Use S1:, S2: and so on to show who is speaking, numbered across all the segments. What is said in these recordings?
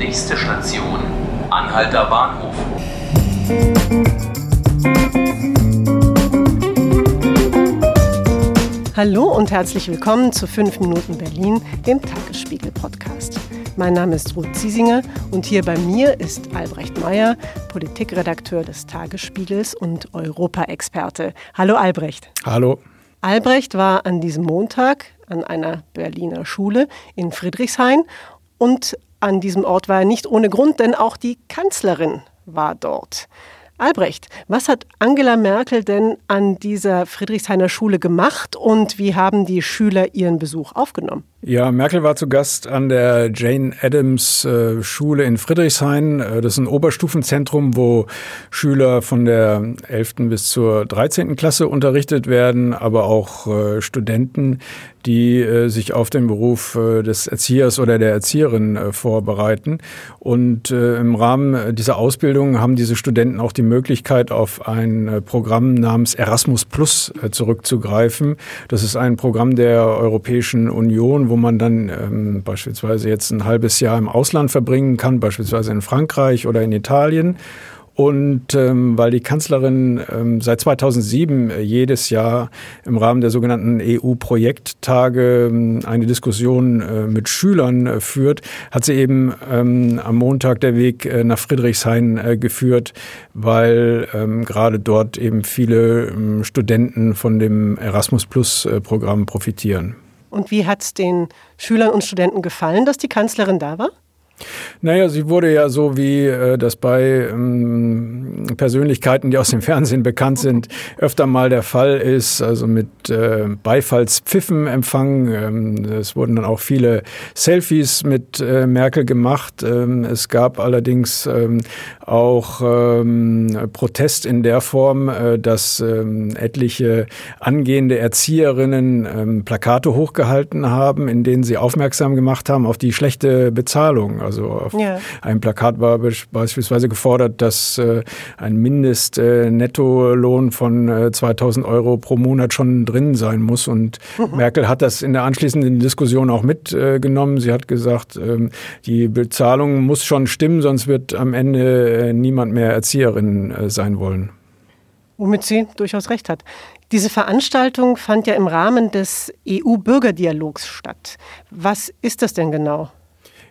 S1: Nächste Station, Anhalter Bahnhof.
S2: Hallo und herzlich willkommen zu 5 Minuten Berlin, dem Tagesspiegel-Podcast. Mein Name ist Ruth Ziesinger und hier bei mir ist Albrecht Meyer, Politikredakteur des Tagesspiegels und Europa-Experte. Hallo Albrecht.
S3: Hallo.
S2: Albrecht war an diesem Montag an einer Berliner Schule in Friedrichshain und an diesem Ort war er nicht ohne Grund, denn auch die Kanzlerin war dort. Albrecht, was hat Angela Merkel denn an dieser Friedrichshainer Schule gemacht und wie haben die Schüler ihren Besuch aufgenommen?
S3: Ja, Merkel war zu Gast an der Jane Addams äh, Schule in Friedrichshain. Äh, das ist ein Oberstufenzentrum, wo Schüler von der 11. bis zur 13. Klasse unterrichtet werden, aber auch äh, Studenten, die sich auf den Beruf des Erziehers oder der Erzieherin vorbereiten. Und im Rahmen dieser Ausbildung haben diese Studenten auch die Möglichkeit, auf ein Programm namens Erasmus Plus zurückzugreifen. Das ist ein Programm der Europäischen Union, wo man dann ähm, beispielsweise jetzt ein halbes Jahr im Ausland verbringen kann, beispielsweise in Frankreich oder in Italien. Und ähm, weil die Kanzlerin ähm, seit 2007 äh, jedes Jahr im Rahmen der sogenannten EU-Projekttage ähm, eine Diskussion äh, mit Schülern äh, führt, hat sie eben ähm, am Montag der Weg äh, nach Friedrichshain äh, geführt, weil ähm, gerade dort eben viele ähm, Studenten von dem Erasmus Plus-Programm profitieren.
S2: Und wie hat es den Schülern und Studenten gefallen, dass die Kanzlerin da war?
S3: Naja, sie wurde ja so, wie äh, das bei ähm, Persönlichkeiten, die aus dem Fernsehen bekannt sind, öfter mal der Fall ist, also mit äh, Beifallspfiffen empfangen. Ähm, es wurden dann auch viele Selfies mit äh, Merkel gemacht. Ähm, es gab allerdings ähm, auch ähm, Protest in der Form, äh, dass ähm, etliche angehende Erzieherinnen Plakate hochgehalten haben, in denen sie aufmerksam gemacht haben auf die schlechte Bezahlung. Also auf ja. einem Plakat war beispielsweise gefordert, dass äh, ein Mindestnettolohn äh, von äh, 2000 Euro pro Monat schon drin sein muss. Und mhm. Merkel hat das in der anschließenden Diskussion auch mitgenommen. Sie hat gesagt, ähm, die Bezahlung muss schon stimmen, sonst wird am Ende äh, niemand mehr Erzieherin äh, sein wollen.
S2: Womit sie durchaus recht hat. Diese Veranstaltung fand ja im Rahmen des EU-Bürgerdialogs statt. Was ist das denn genau?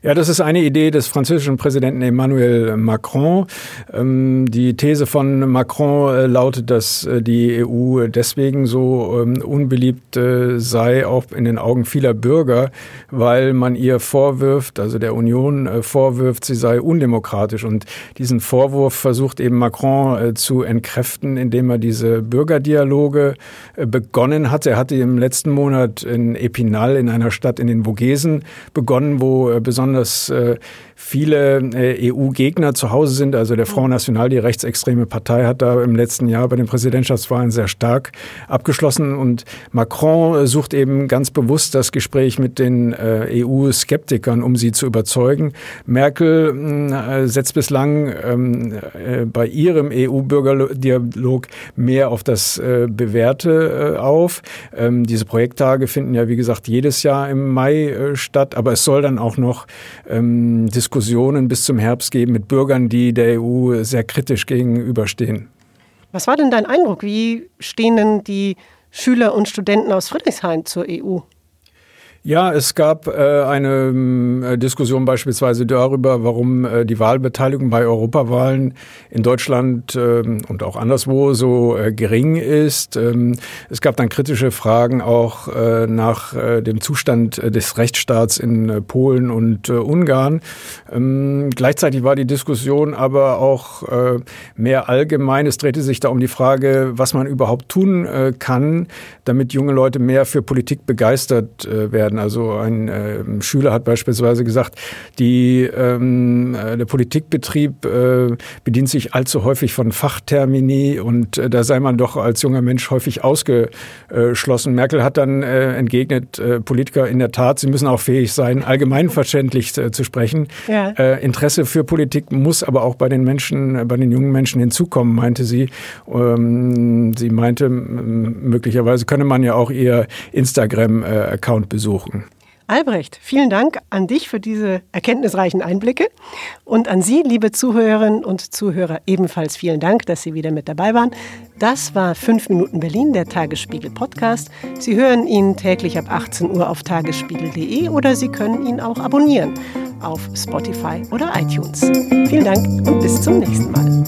S3: Ja, das ist eine Idee des französischen Präsidenten Emmanuel Macron. Ähm, die These von Macron äh, lautet, dass äh, die EU deswegen so ähm, unbeliebt äh, sei, auch in den Augen vieler Bürger, weil man ihr vorwirft, also der Union vorwirft, sie sei undemokratisch. Und diesen Vorwurf versucht eben Macron zu entkräften, indem er diese Bürgerdialoge begonnen hat. Er hatte im letzten Monat in Epinal, in einer Stadt in den Vogesen, begonnen, wo besonders besonders äh, viele äh, EU-Gegner zu Hause sind. Also der Front National, die rechtsextreme Partei, hat da im letzten Jahr bei den Präsidentschaftswahlen sehr stark abgeschlossen. Und Macron sucht eben ganz bewusst das Gespräch mit den äh, EU-Skeptikern, um sie zu überzeugen. Merkel äh, setzt bislang ähm, äh, bei ihrem EU-Bürgerdialog mehr auf das äh, Bewährte äh, auf. Ähm, diese Projekttage finden ja, wie gesagt, jedes Jahr im Mai statt, aber es soll dann auch noch ähm, Diskussionen bis zum Herbst geben mit Bürgern, die der EU sehr kritisch gegenüberstehen.
S2: Was war denn dein Eindruck? Wie stehen denn die Schüler und Studenten aus Friedrichshain zur EU?
S3: Ja, es gab äh, eine äh, Diskussion beispielsweise darüber, warum äh, die Wahlbeteiligung bei Europawahlen in Deutschland ähm, und auch anderswo so äh, gering ist. Ähm, es gab dann kritische Fragen auch äh, nach äh, dem Zustand des Rechtsstaats in Polen und Ungarn. Ähm, gleichzeitig war die Diskussion aber auch mehr allgemein. Es drehte sich da um die Frage, was man überhaupt tun kann, damit junge Leute mehr für Politik begeistert werden werden. Also ein äh, Schüler hat beispielsweise gesagt, die, ähm, äh, der Politikbetrieb äh, bedient sich allzu häufig von Fachtermini und äh, da sei man doch als junger Mensch häufig ausgeschlossen. Merkel hat dann äh, entgegnet, äh, Politiker in der Tat, sie müssen auch fähig sein, allgemeinverständlich zu sprechen. Ja. Interesse für Politik muss aber auch bei den Menschen, bei den jungen Menschen hinzukommen, meinte sie. Ähm, sie meinte, möglicherweise könne man ja auch ihr Instagram-Account besuchen suchen.
S2: Albrecht, vielen Dank an dich für diese erkenntnisreichen Einblicke und an Sie, liebe Zuhörerinnen und Zuhörer, ebenfalls vielen Dank, dass Sie wieder mit dabei waren. Das war 5 Minuten Berlin, der Tagesspiegel Podcast. Sie hören ihn täglich ab 18 Uhr auf tagesspiegel.de oder Sie können ihn auch abonnieren auf Spotify oder iTunes. Vielen Dank und bis zum nächsten Mal.